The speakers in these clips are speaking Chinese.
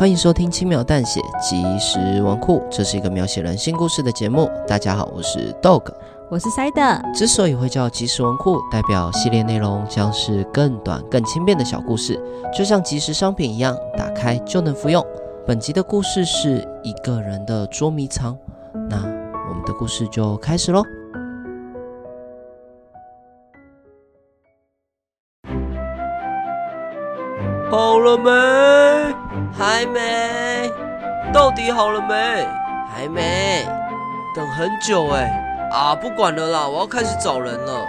欢迎收听轻描淡写即时文库，这是一个描写人性故事的节目。大家好，我是 Dog，我是 Side。之所以会叫即时文库，代表系列内容将是更短、更轻便的小故事，就像即时商品一样，打开就能服用。本集的故事是一个人的捉迷藏，那我们的故事就开始喽。好了没？还没？到底好了没？还没？等很久哎！啊，不管了啦，我要开始找人了。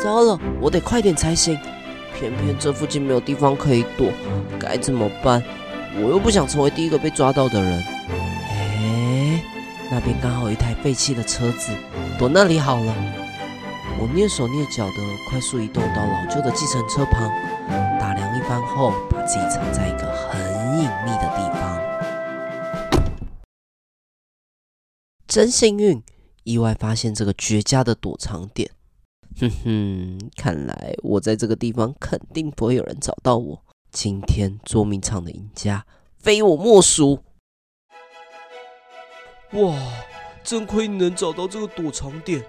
糟了，我得快点才行。偏偏这附近没有地方可以躲，该怎么办？我又不想成为第一个被抓到的人。哎，那边刚好一台废弃的车子，躲那里好了。我蹑手蹑脚地快速移动到老旧的计程车旁，后，把自己藏在一个很隐秘的地方。真幸运，意外发现这个绝佳的躲藏点。哼哼，看来我在这个地方肯定不会有人找到我。今天捉迷藏的赢家，非我莫属。哇，真亏你能找到这个躲藏点。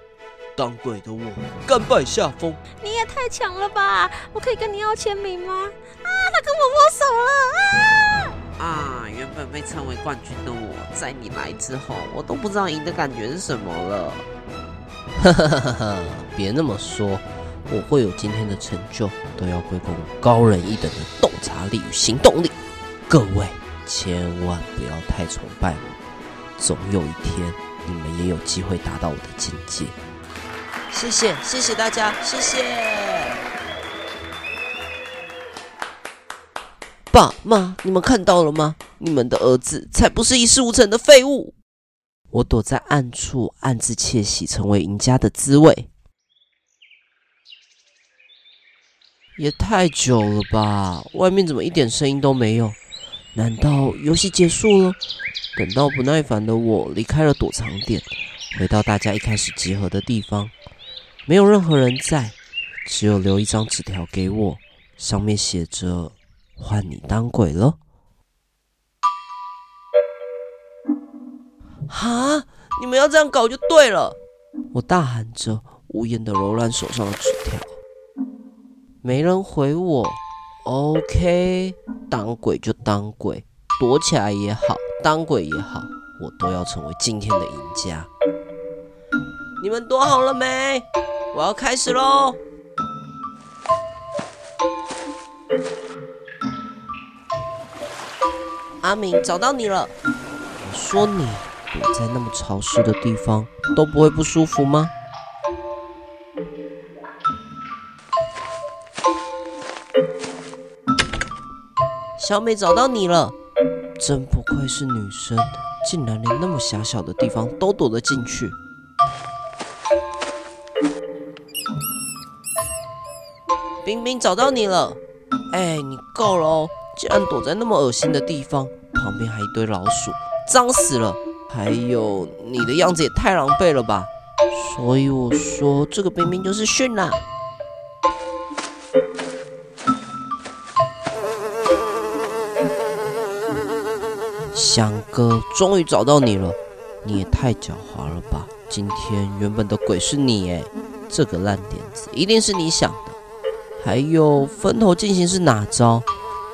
当鬼的我，甘拜下风。你也太强了吧！我可以跟你要签名吗？啊，他跟我握手了！啊啊！原本被称为冠军的我，在你来之后，我都不知道赢的感觉是什么了。哈哈哈哈！别那么说，我会有今天的成就，都要归功于高人一等的洞察力与行动力。各位千万不要太崇拜我，总有一天你们也有机会达到我的境界。谢谢，谢谢大家，谢谢。爸妈，你们看到了吗？你们的儿子才不是一事无成的废物。我躲在暗处，暗自窃喜成为赢家的滋味。也太久了吧？外面怎么一点声音都没有？难道游戏结束了？等到不耐烦的我离开了躲藏点，回到大家一开始集合的地方。没有任何人在，只有留一张纸条给我，上面写着：“换你当鬼了。”哈！你们要这样搞就对了！我大喊着，无言的揉烂手上的纸条。没人回我。OK，当鬼就当鬼，躲起来也好，当鬼也好，我都要成为今天的赢家。你们躲好了没？我要开始喽！阿明，找到你了。我说你躲在那么潮湿的地方都不会不舒服吗？小美，找到你了。真不愧是女生，竟然连那么狭小的地方都躲得进去。冰冰，找到你了！哎，你够了哦！竟然躲在那么恶心的地方，旁边还一堆老鼠，脏死了！还有你的样子也太狼狈了吧！所以我说，这个冰冰就是逊啦。翔哥，终于找到你了！你也太狡猾了吧！今天原本的鬼是你哎，这个烂点子一定是你想的。还有分头进行是哪招？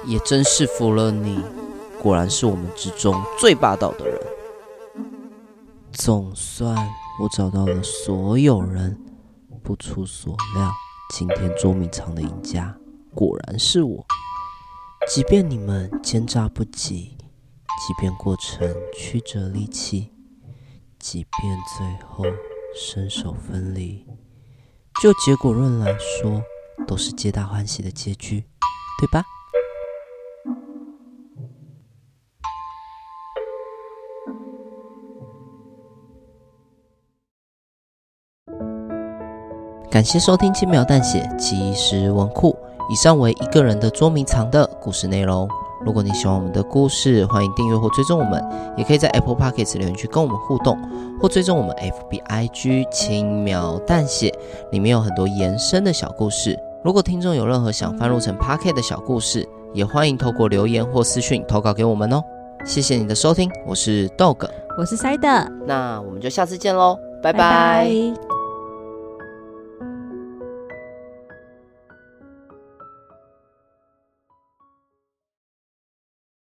也真是服了你，果然是我们之中最霸道的人。总算我找到了所有人，不出所料，今天捉迷藏的赢家果然是我。即便你们奸诈不及，即便过程曲折离奇，即便最后身首分离，就结果论来说。都是皆大欢喜的结局，对吧？感谢收听轻描淡血即食文库，以上为一个人的捉迷藏的故事内容。如果你喜欢我们的故事，欢迎订阅或追踪我们，也可以在 Apple Podcast 留言区跟我们互动，或追踪我们 FB IG 轻描淡写，里面有很多延伸的小故事。如果听众有任何想翻录成 Pocket 的小故事，也欢迎透过留言或私讯投稿给我们哦。谢谢你的收听，我是 Dog，我是 Side，那我们就下次见喽，拜拜。拜拜。